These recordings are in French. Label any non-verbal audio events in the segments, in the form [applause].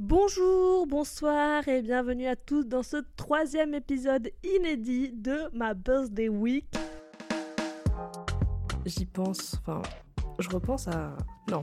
Bonjour, bonsoir et bienvenue à tous dans ce troisième épisode inédit de ma Birthday Week. J'y pense, enfin, je repense à... Non,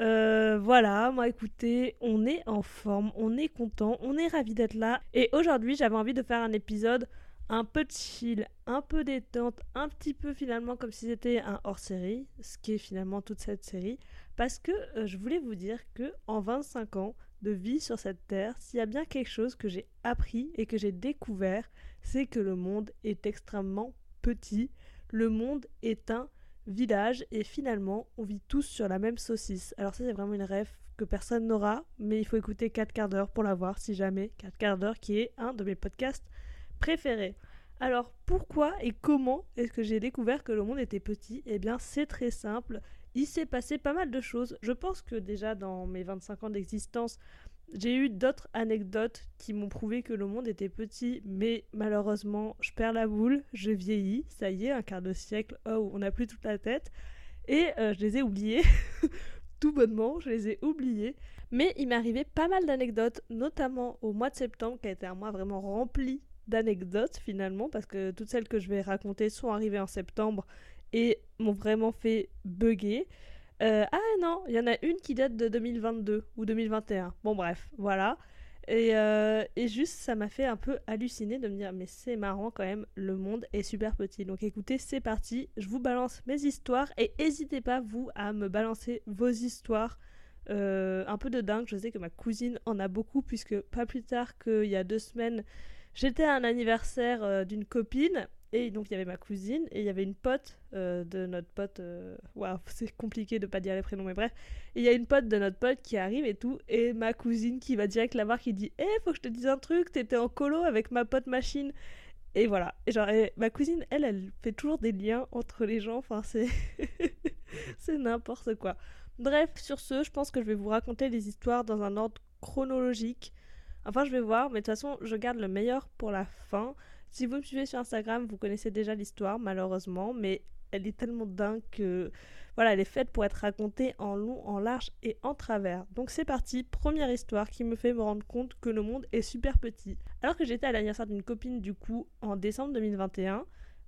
Euh, voilà, moi écoutez, on est en forme, on est content, on est ravi d'être là. Et aujourd'hui, j'avais envie de faire un épisode un peu chill, un peu détente, un petit peu finalement comme si c'était un hors-série, ce qui est finalement toute cette série, parce que euh, je voulais vous dire que en 25 ans de vie sur cette terre, s'il y a bien quelque chose que j'ai appris et que j'ai découvert, c'est que le monde est extrêmement petit. Le monde est un village et finalement on vit tous sur la même saucisse. Alors ça c'est vraiment une rêve que personne n'aura, mais il faut écouter 4 quarts d'heure pour la voir si jamais. 4 quarts d'heure qui est un de mes podcasts préférés. Alors pourquoi et comment est-ce que j'ai découvert que le monde était petit? Eh bien c'est très simple. Il s'est passé pas mal de choses. Je pense que déjà dans mes 25 ans d'existence, j'ai eu d'autres anecdotes qui m'ont prouvé que le monde était petit, mais malheureusement, je perds la boule, je vieillis, ça y est, un quart de siècle, oh, on n'a plus toute la tête, et euh, je les ai oubliés, [laughs] tout bonnement, je les ai oubliés. Mais il m'est arrivé pas mal d'anecdotes, notamment au mois de septembre, qui a été un mois vraiment rempli d'anecdotes finalement, parce que toutes celles que je vais raconter sont arrivées en septembre et m'ont vraiment fait bugger. Euh, ah non, il y en a une qui date de 2022 ou 2021. Bon bref, voilà. Et, euh, et juste, ça m'a fait un peu halluciner de me dire, mais c'est marrant quand même, le monde est super petit. Donc écoutez, c'est parti, je vous balance mes histoires et n'hésitez pas, vous, à me balancer vos histoires. Euh, un peu de dingue, je sais que ma cousine en a beaucoup, puisque pas plus tard qu'il y a deux semaines, j'étais à un anniversaire d'une copine et donc il y avait ma cousine et il y avait une pote euh, de notre pote. Euh, waouh, [laughs] c'est compliqué de pas dire les prénoms, mais bref. il y a une pote de notre pote qui arrive et tout. Et ma cousine qui va direct la voir qui dit Eh, faut que je te dise un truc, t'étais en colo avec ma pote machine. Et voilà. Et genre, ma cousine, elle, elle fait toujours des liens entre les gens. Enfin, c'est. [laughs] c'est n'importe quoi. Bref, sur ce, je pense que je vais vous raconter les histoires dans un ordre chronologique. Enfin, je vais voir, mais de toute façon, je garde le meilleur pour la fin. Si vous me suivez sur Instagram, vous connaissez déjà l'histoire, malheureusement, mais elle est tellement dingue que voilà, elle est faite pour être racontée en long, en large et en travers. Donc c'est parti, première histoire qui me fait me rendre compte que le monde est super petit. Alors que j'étais à l'anniversaire d'une copine du coup en décembre 2021,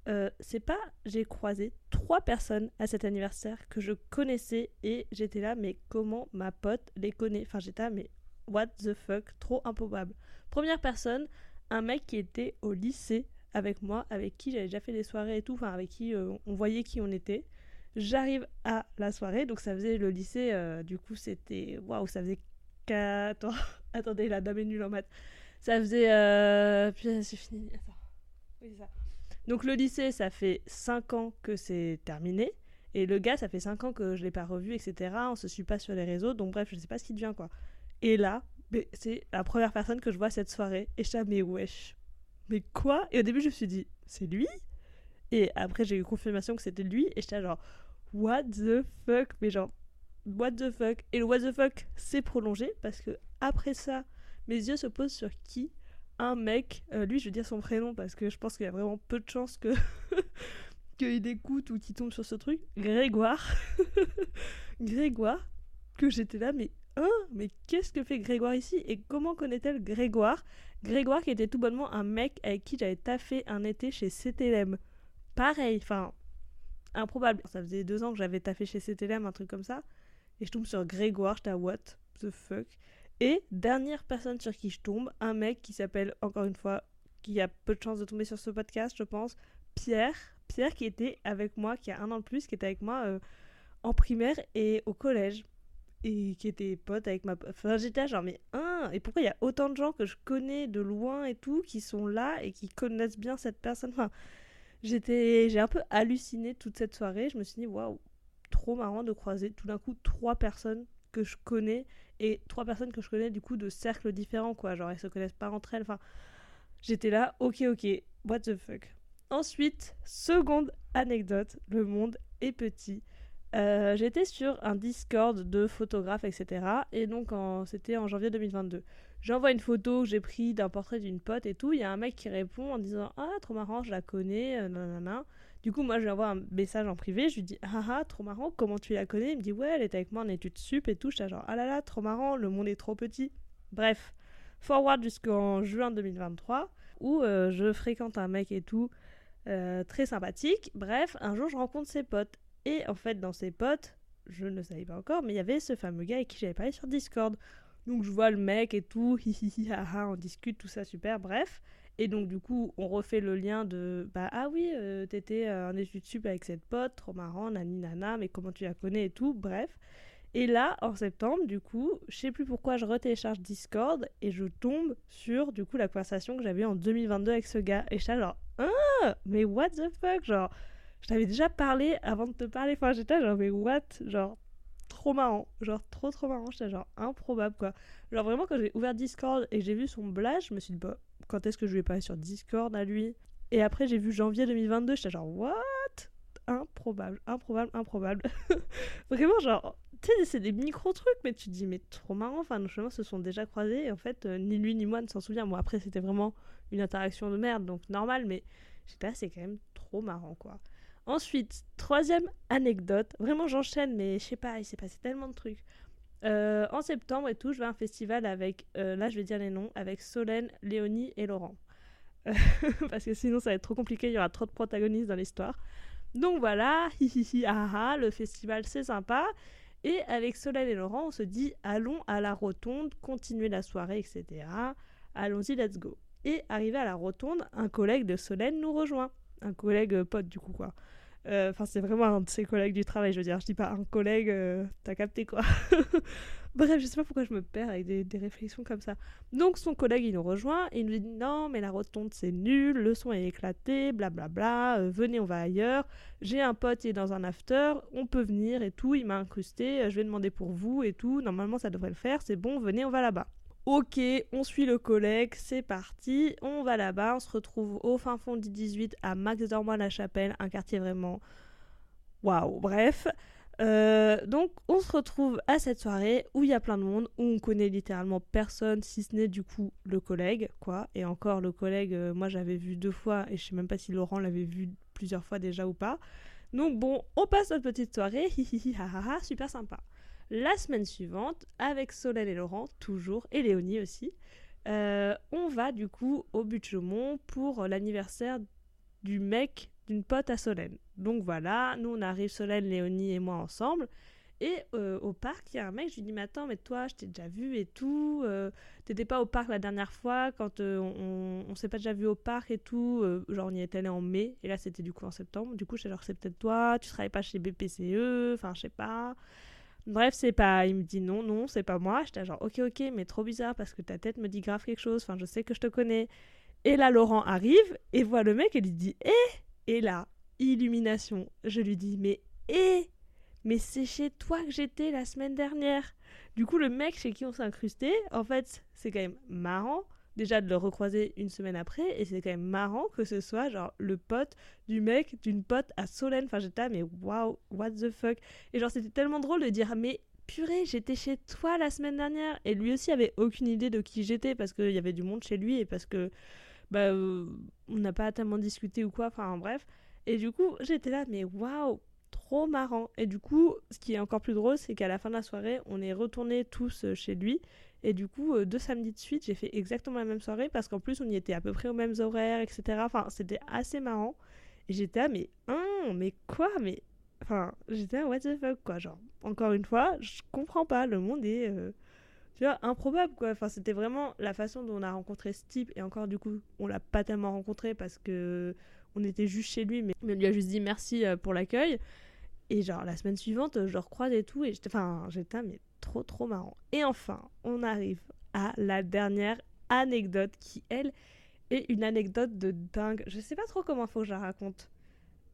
euh, c'est pas j'ai croisé trois personnes à cet anniversaire que je connaissais et j'étais là mais comment ma pote les connaît? Enfin j'étais là mais what the fuck, trop improbable. Première personne, un mec qui était au lycée avec moi, avec qui j'avais déjà fait des soirées et tout, enfin avec qui euh, on voyait qui on était. J'arrive à la soirée, donc ça faisait le lycée, euh, du coup c'était. Waouh, ça faisait. Attends, [laughs] attendez, la dame est nulle en maths. Ça faisait. Euh... Puis c'est fini. Oui, ça. Donc le lycée, ça fait 5 ans que c'est terminé. Et le gars, ça fait 5 ans que je l'ai pas revu, etc. On se suit pas sur les réseaux, donc bref, je sais pas ce qui devient quoi. Et là, c'est la première personne que je vois cette soirée. Et je mais wesh, mais quoi? Et au début, je me suis dit, c'est lui? Et après, j'ai eu confirmation que c'était lui. Et j'étais genre, what the fuck? Mais genre, what the fuck? Et le what the fuck s'est prolongé parce que après ça, mes yeux se posent sur qui? Un mec, euh, lui, je veux dire son prénom parce que je pense qu'il y a vraiment peu de chances que. [laughs] qu'il écoute ou qu'il tombe sur ce truc. Grégoire. [laughs] Grégoire. Que j'étais là, mais Hein Mais qu'est-ce que fait Grégoire ici Et comment connaît-elle Grégoire? Grégoire qui était tout bonnement un mec avec qui j'avais taffé un été chez CTLM. Pareil, enfin, improbable. Ça faisait deux ans que j'avais taffé chez CTLM, un truc comme ça. Et je tombe sur Grégoire, j'étais à what the fuck? Et dernière personne sur qui je tombe, un mec qui s'appelle, encore une fois, qui a peu de chance de tomber sur ce podcast, je pense, Pierre. Pierre qui était avec moi, qui a un an de plus, qui était avec moi euh, en primaire et au collège et qui était pote avec ma enfin j'étais genre mais hein et pourquoi il y a autant de gens que je connais de loin et tout qui sont là et qui connaissent bien cette personne? J'étais j'ai un peu halluciné toute cette soirée je me suis dit waouh trop marrant de croiser tout d'un coup trois personnes que je connais et trois personnes que je connais du coup de cercles différents quoi genre elles se connaissent pas entre elles enfin J'étais là, ok, ok, what the fuck. Ensuite, seconde anecdote, le monde est petit. Euh, j'étais sur un Discord de photographes, etc. Et donc, c'était en janvier 2022. J'envoie une photo que j'ai prise d'un portrait d'une pote et tout. Il y a un mec qui répond en disant Ah, trop marrant, je la connais, euh, nanana. Du coup, moi, je lui envoie un message en privé. Je lui dis Ah, ah, trop marrant, comment tu la connais? Il me dit Ouais, elle était avec moi en études sup et tout. Je suis genre Ah là là, trop marrant, le monde est trop petit. Bref, forward jusqu'en juin 2023, où euh, je fréquente un mec et tout, très sympathique. Bref, un jour, je rencontre ses potes. Et en fait, dans ses potes, je ne savais pas encore, mais il y avait ce fameux gars avec qui j'avais parlé sur Discord. Donc je vois le mec et tout, [laughs] hi on discute, tout ça, super, bref. Et donc du coup, on refait le lien de bah ah oui, euh, t'étais en études sup avec cette pote, trop marrant, nani nana, mais comment tu la connais et tout, bref. Et là, en septembre, du coup, je sais plus pourquoi je retélécharge Discord et je tombe sur du coup la conversation que j'avais en 2022 avec ce gars. Et j'étais genre, ah, mais what the fuck, genre, je t'avais déjà parlé avant de te parler. Enfin, j'étais genre, mais what, genre, trop marrant, genre trop trop marrant. J'étais genre improbable quoi. Genre vraiment quand j'ai ouvert Discord et j'ai vu son blast, je me suis dit bah quand est-ce que je lui ai parlé sur Discord à lui? Et après j'ai vu janvier 2022, j'étais genre what? Improbable, improbable, improbable. [laughs] vraiment genre tu sais, c'est des micro-trucs, mais tu te dis, mais trop marrant. Enfin, nos chemins se sont déjà croisés. En fait, euh, ni lui ni moi ne s'en souvient. Bon, après, c'était vraiment une interaction de merde, donc normal, mais j'étais là, c'est quand même trop marrant, quoi. Ensuite, troisième anecdote. Vraiment, j'enchaîne, mais je sais pas, il s'est passé tellement de trucs. Euh, en septembre et tout, je vais à un festival avec, euh, là je vais dire les noms, avec Solène, Léonie et Laurent. [laughs] parce que sinon ça va être trop compliqué, il y aura trop de protagonistes dans l'histoire. Donc voilà, [laughs] hihihi, ah, ah, le festival c'est sympa. Et avec Solène et Laurent, on se dit allons à la rotonde, continuer la soirée, etc. Allons-y, let's go. Et arrivé à la rotonde, un collègue de Solène nous rejoint. Un collègue euh, pote, du coup, quoi. Euh, enfin, c'est vraiment un de ses collègues du travail, je veux dire. Je dis pas un collègue, euh, t'as capté quoi. [laughs] Bref, je sais pas pourquoi je me perds avec des, réflexions comme ça. Donc, son collègue, il nous rejoint et il nous dit Non, mais la rotonde, c'est nul, le son est éclaté, blablabla, bla, bla, venez, on va ailleurs. J'ai un pote, il est dans un after, on peut venir et tout, il m'a incrusté, je vais demander pour vous et tout. Normalement, ça devrait le faire, c'est bon, venez, on va là-bas. Ok, on suit le collègue, c'est parti, on va là-bas, on se retrouve au fin fond du 18 à Max la Chapelle, un quartier vraiment waouh. Bref, euh, donc on se retrouve à cette soirée où il y a plein de monde, où on connaît littéralement personne si ce n'est du coup le collègue, quoi. Et encore le collègue, euh, moi j'avais vu deux fois et je sais même pas si Laurent l'avait vu plusieurs fois déjà ou pas. Donc bon, on passe notre petite soirée, [laughs] super sympa la semaine suivante, avec Solène et Laurent, toujours, et Léonie aussi, euh, on va du coup au but Chaumont pour l'anniversaire du mec d'une pote à Solène. Donc voilà, nous on arrive, Solène, Léonie et moi ensemble. Et euh, au parc, il y a un mec, je lui dis, mais attends, mais toi, je t'ai déjà vu et tout. Euh, t'étais pas au parc la dernière fois quand on, on, s'est pas déjà vu au parc et tout. genre, on y était allé en mai, et là, c'était du coup en septembre. Du coup, je genre, c'est peut-être toi, tu travailles pas chez BPCE, enfin, je sais pas. Bref, c'est pas. Il me dit non, non, c'est pas moi. J'étais genre, ok, ok, mais trop bizarre parce que ta tête me dit grave quelque chose. Enfin, je sais que je te connais. Et là, Laurent arrive et voit le mec et lui dit, eh Et là, illumination. Je lui dis, mais eh Mais c'est chez toi que j'étais la semaine dernière. Du coup, le mec chez qui on s'est incrusté, en fait, c'est quand même marrant déjà de le recroiser une semaine après et c'est quand même marrant que ce soit genre le pote du mec d'une pote à Solène. Enfin j'étais mais waouh what the fuck. Et genre c'était tellement drôle de dire mais purée j'étais chez toi la semaine dernière. Et lui aussi avait aucune idée de qui j'étais parce qu'il y avait du monde chez lui et parce que bah euh, on n'a pas tellement discuté ou quoi. Enfin bref. Et du coup j'étais là mais waouh trop marrant. Et du coup ce qui est encore plus drôle c'est qu'à la fin de la soirée on est retournés tous chez lui et du coup, euh, deux samedis de suite, j'ai fait exactement la même soirée parce qu'en plus, on y était à peu près aux mêmes horaires, etc. Enfin, c'était assez marrant. Et j'étais là, mais, hein, mais quoi Mais, enfin, j'étais là, what the fuck, quoi. Genre, encore une fois, je comprends pas. Le monde est, euh, tu vois, improbable, quoi. Enfin, c'était vraiment la façon dont on a rencontré ce type. Et encore, du coup, on l'a pas tellement rencontré parce que on était juste chez lui, mais on lui a juste dit merci euh, pour l'accueil. Et genre, la semaine suivante, je le recroise et tout. Et j'étais, enfin, j'étais, mais trop trop marrant. Et enfin, on arrive à la dernière anecdote qui, elle, est une anecdote de dingue. Je sais pas trop comment faut que je la raconte.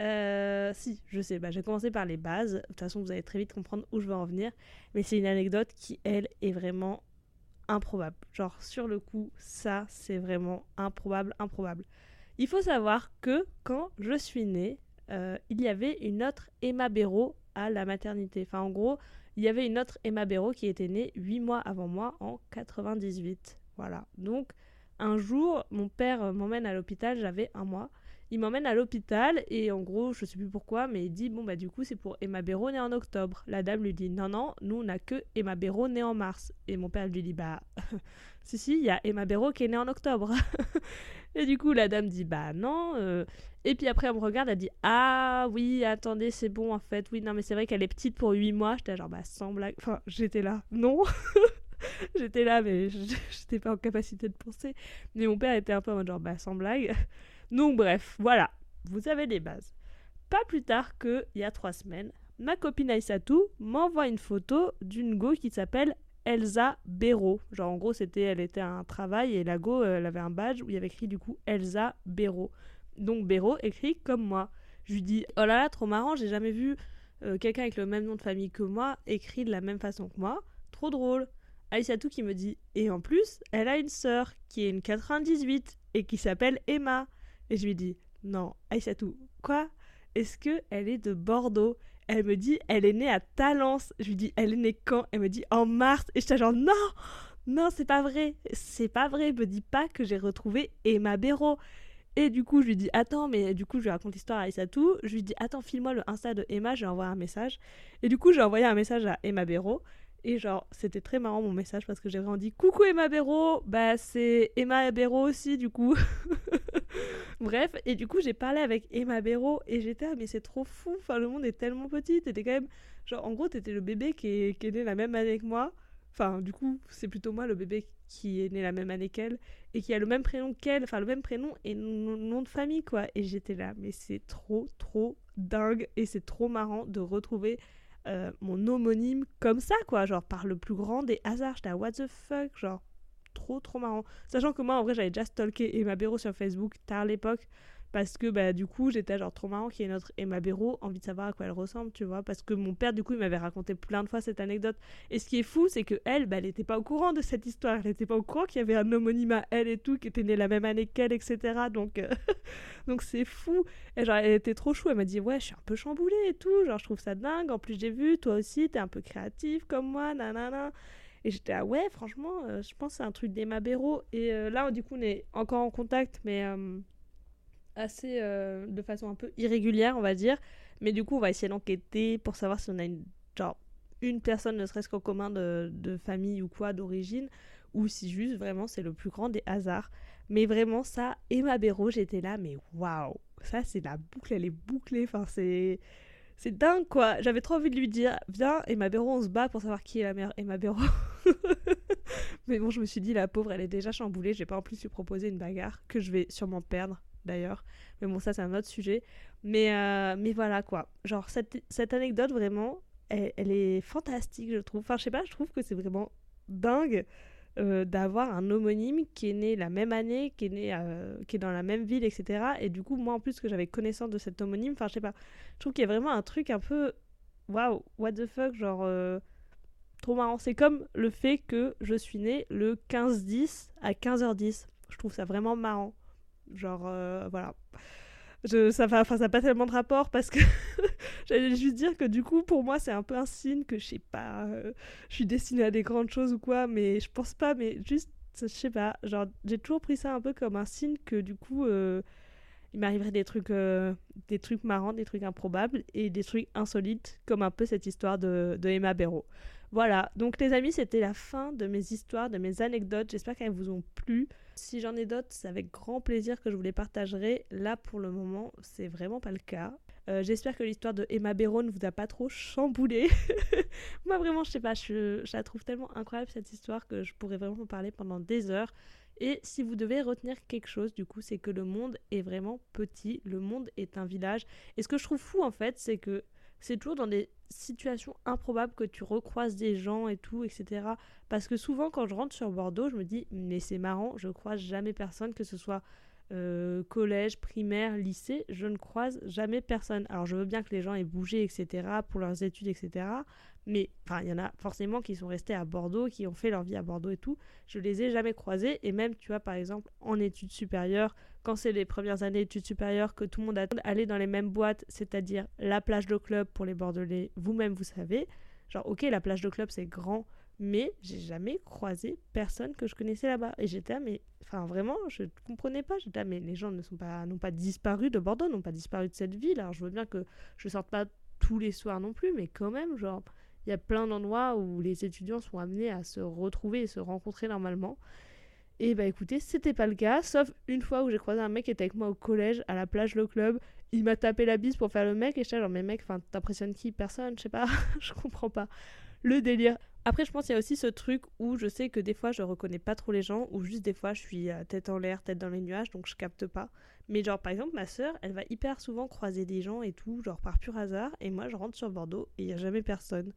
Euh, si, je sais, bah, je vais commencer par les bases. De toute façon, vous allez très vite comprendre où je veux en venir. Mais c'est une anecdote qui, elle, est vraiment improbable. Genre, sur le coup, ça, c'est vraiment improbable, improbable. Il faut savoir que quand je suis née, euh, il y avait une autre Emma Béraud à la maternité. Enfin, en gros, il y avait une autre Emma Béraud qui était née 8 mois avant moi en 98. Voilà. Donc, un jour, mon père m'emmène à l'hôpital, j'avais un mois. Il m'emmène à l'hôpital et en gros, je sais plus pourquoi, mais il dit bon bah du coup c'est pour Emma Béraud née en octobre. La dame lui dit non non, nous on n'a que Emma Béraud née en mars. Et mon père lui dit bah [laughs] si si, il y a Emma Béraud qui est née en octobre. [laughs] et du coup la dame dit bah non. Euh. Et puis après elle me regarde, elle dit ah oui attendez c'est bon en fait oui non mais c'est vrai qu'elle est petite pour 8 mois. J'étais genre bah sans blague, enfin j'étais là non. [laughs] j'étais là mais j'étais pas en capacité de penser. Mais mon père était un peu en mode genre bah sans blague. Donc bref, voilà, vous avez les bases. Pas plus tard qu'il y a trois semaines, ma copine Aïssatou m'envoie une photo d'une go qui s'appelle Elsa Béraud. Genre en gros elle était à un travail et la go elle avait un badge où il y avait écrit du coup Elsa Béraud. Donc Béraud écrit comme moi. Je lui dis oh là là trop marrant j'ai jamais vu euh, quelqu'un avec le même nom de famille que moi écrit de la même façon que moi. Trop drôle. Aïssatou qui me dit et en plus elle a une sœur qui est une 98 et qui s'appelle Emma. Et je lui dis Non, Aïssatou, quoi? Est-ce qu'elle est de Bordeaux? Elle me dit Elle est née à Talence. Je lui dis Elle est née quand? Elle me dit En mars. Et j'étais genre Non Non, c'est pas vrai C'est pas vrai Me dis pas que j'ai retrouvé Emma Béraud. Et du coup, je lui dis Attends, mais du coup, je lui raconte l'histoire à Aïssatou. Je lui dis Attends, file-moi le Insta de Emma, je lui envoie un message. Et du coup, j'ai envoyé un message à Emma Béraud. Et genre, c'était très marrant mon message parce que j'ai vraiment dit Coucou Emma Béraud Bah, c'est Emma Béraud aussi, du coup. [laughs] [laughs] Bref, et du coup, j'ai parlé avec Emma Béraud et j'étais, ah, mais c'est trop fou, enfin, le monde est tellement petit. T'étais quand même, genre, en gros, t'étais le bébé qui est, est né la même année que moi. Enfin, du coup, c'est plutôt moi le bébé qui est né la même année qu'elle et qui a le même prénom qu'elle, enfin, le même prénom et nom de famille, quoi. Et j'étais là, mais c'est trop, trop dingue et c'est trop marrant de retrouver euh, mon homonyme comme ça, quoi. Genre, par le plus grand des hasards. J'étais à what the fuck, genre trop trop marrant. Sachant que moi en vrai j'avais déjà stalké Emma Béraud sur Facebook tard à l'époque parce que bah du coup j'étais genre trop marrant qu'il y ait notre Emma Béraud, envie de savoir à quoi elle ressemble, tu vois, parce que mon père du coup il m'avait raconté plein de fois cette anecdote. Et ce qui est fou c'est que elle, bah, elle était pas au courant de cette histoire, elle était pas au courant qu'il y avait un homonyme à elle et tout, qui était né la même année qu'elle, etc. Donc euh, [laughs] donc c'est fou. Et genre elle était trop chou, elle m'a dit ouais je suis un peu chamboulée et tout, genre je trouve ça dingue. En plus j'ai vu toi aussi t'es un peu créatif comme moi, nanana. Et j'étais ah ouais, franchement, euh, je pense que c'est un truc d'Emma Béraud. Et euh, là, du coup, on est encore en contact, mais euh, assez de façon un peu irrégulière, on va dire. Mais du coup, on va essayer d'enquêter pour savoir si on a une, genre, une personne, ne serait-ce qu'en commun de, de, famille ou quoi, d'origine, ou si juste vraiment c'est le plus grand des hasards. Mais vraiment, ça, Emma Béraud, j'étais là, mais waouh! Ça, c'est la boucle, elle est bouclée. Enfin, c'est c'est dingue quoi. J'avais trop envie de lui dire Viens, Emma Béraud, on se bat pour savoir qui est la mère Emma Béraud. [laughs] mais bon, je me suis dit La pauvre, elle est déjà chamboulée. J'ai pas en plus lui proposer une bagarre que je vais sûrement perdre d'ailleurs. Mais bon, ça, c'est un autre sujet. Mais, euh, mais voilà quoi. Genre, cette, cette anecdote vraiment, elle, est fantastique, je trouve. Enfin, je sais pas, je trouve que c'est vraiment dingue euh, d'avoir un homonyme qui est né la même année, qui est né, euh, qui est dans la même ville, etc. Et du coup, moi en plus que j'avais connaissance de cet homonyme, enfin je sais pas, je trouve qu'il y a vraiment un truc un peu, waouh, what the fuck, genre marrant. C'est comme le fait que je suis né le 15-10 à 15h10. Je trouve ça vraiment marrant. Genre, voilà ça n'a pas tellement de rapport parce que [laughs] j'allais juste dire que du coup, pour moi, c'est un peu un signe que je sais pas, euh, je suis destinée à des grandes choses ou quoi, mais je pense pas, mais juste, je sais pas, genre, j'ai toujours pris ça un peu comme un signe que du coup, euh, il m'arriverait des trucs, euh, des trucs marrants, des trucs improbables et des trucs insolites, comme un peu cette histoire de, Emma Béraud. Voilà, donc les amis, c'était la fin de mes histoires, de mes anecdotes. J'espère qu'elles vous ont plu. Si j'en ai d'autres, c'est avec grand plaisir que je vous les partagerai. Là, pour le moment, c'est vraiment pas le cas. Euh, j'espère que l'histoire de Emma Béraud ne vous a pas trop chamboulé. [laughs] Moi, vraiment, je sais pas, je, la trouve tellement incroyable cette histoire que je pourrais vraiment en parler pendant des heures. Et si vous devez retenir quelque chose, du coup, c'est que le monde est vraiment petit. Le monde est un village. Et ce que je trouve fou, en fait, c'est que c'est toujours dans des situations improbables que tu recroises des gens et tout, etc. Parce que souvent, quand je rentre sur Bordeaux, je me dis, mais c'est marrant, je croise jamais personne, que ce soit euh, collège, primaire, lycée, je ne croise jamais personne. Alors je veux bien que les gens aient bougé, etc., pour leurs études, etc. Mais il y en a forcément qui sont restés à Bordeaux, qui ont fait leur vie à Bordeaux et tout. Je les ai jamais croisés. Et même, tu vois, par exemple, en études supérieures, quand c'est les premières années d'études supérieures, que tout le monde a aller dans les mêmes boîtes, c'est-à-dire la plage de club pour les Bordelais, vous-même vous savez. Genre, ok, la plage de club c'est grand, mais j'ai jamais croisé personne que je connaissais là-bas. Et j'étais mais enfin vraiment, je ne comprenais pas. J'étais mais les gens ne sont pas, n'ont pas disparu de Bordeaux, n'ont pas disparu de cette ville. Alors je veux bien que je sorte pas tous les soirs non plus, mais quand même, genre, il y a plein d'endroits où les étudiants sont amenés à se retrouver et se rencontrer normalement. Et bah écoutez, c'était pas le cas, sauf une fois où j'ai croisé un mec qui était avec moi au collège, à la plage Le Club. Il m'a tapé la bise pour faire le mec, et j'étais genre, mais mec, t'impressionnes qui? Personne, je sais pas, [laughs] je comprends pas. Le délire. Après, je pense qu'il y a aussi ce truc où je sais que des fois, je reconnais pas trop les gens, ou juste des fois, je suis euh, tête en l'air, tête dans les nuages, donc je capte pas. Mais genre, par exemple, ma soeur, elle va hyper souvent croiser des gens et tout, genre par pur hasard, et moi, je rentre sur Bordeaux et il y a jamais personne.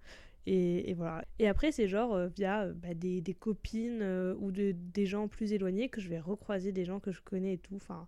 Et, voilà. Et après, c'est genre euh, via euh, bah, des, des, copines ou de, des gens plus éloignés que je vais recroiser des gens que je connais et tout. Enfin,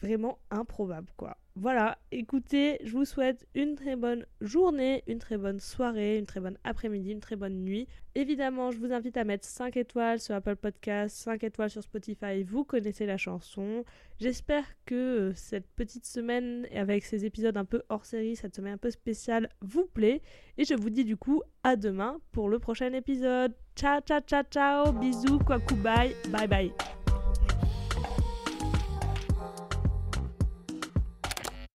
vraiment improbable quoi. Voilà, écoutez, je vous souhaite une très bonne journée, une très bonne soirée, une très bonne après-midi, une très bonne nuit. Évidemment, je vous invite à mettre 5 étoiles sur Apple Podcast, 5 étoiles sur Spotify, vous connaissez la chanson. J'espère que euh, cette petite semaine, avec ces épisodes un peu hors série, cette semaine un peu spéciale, vous plaît. Et je vous dis du coup à demain pour le prochain épisode. Ciao, ciao, ciao, ciao, bisous, quoi, bye, bye bye.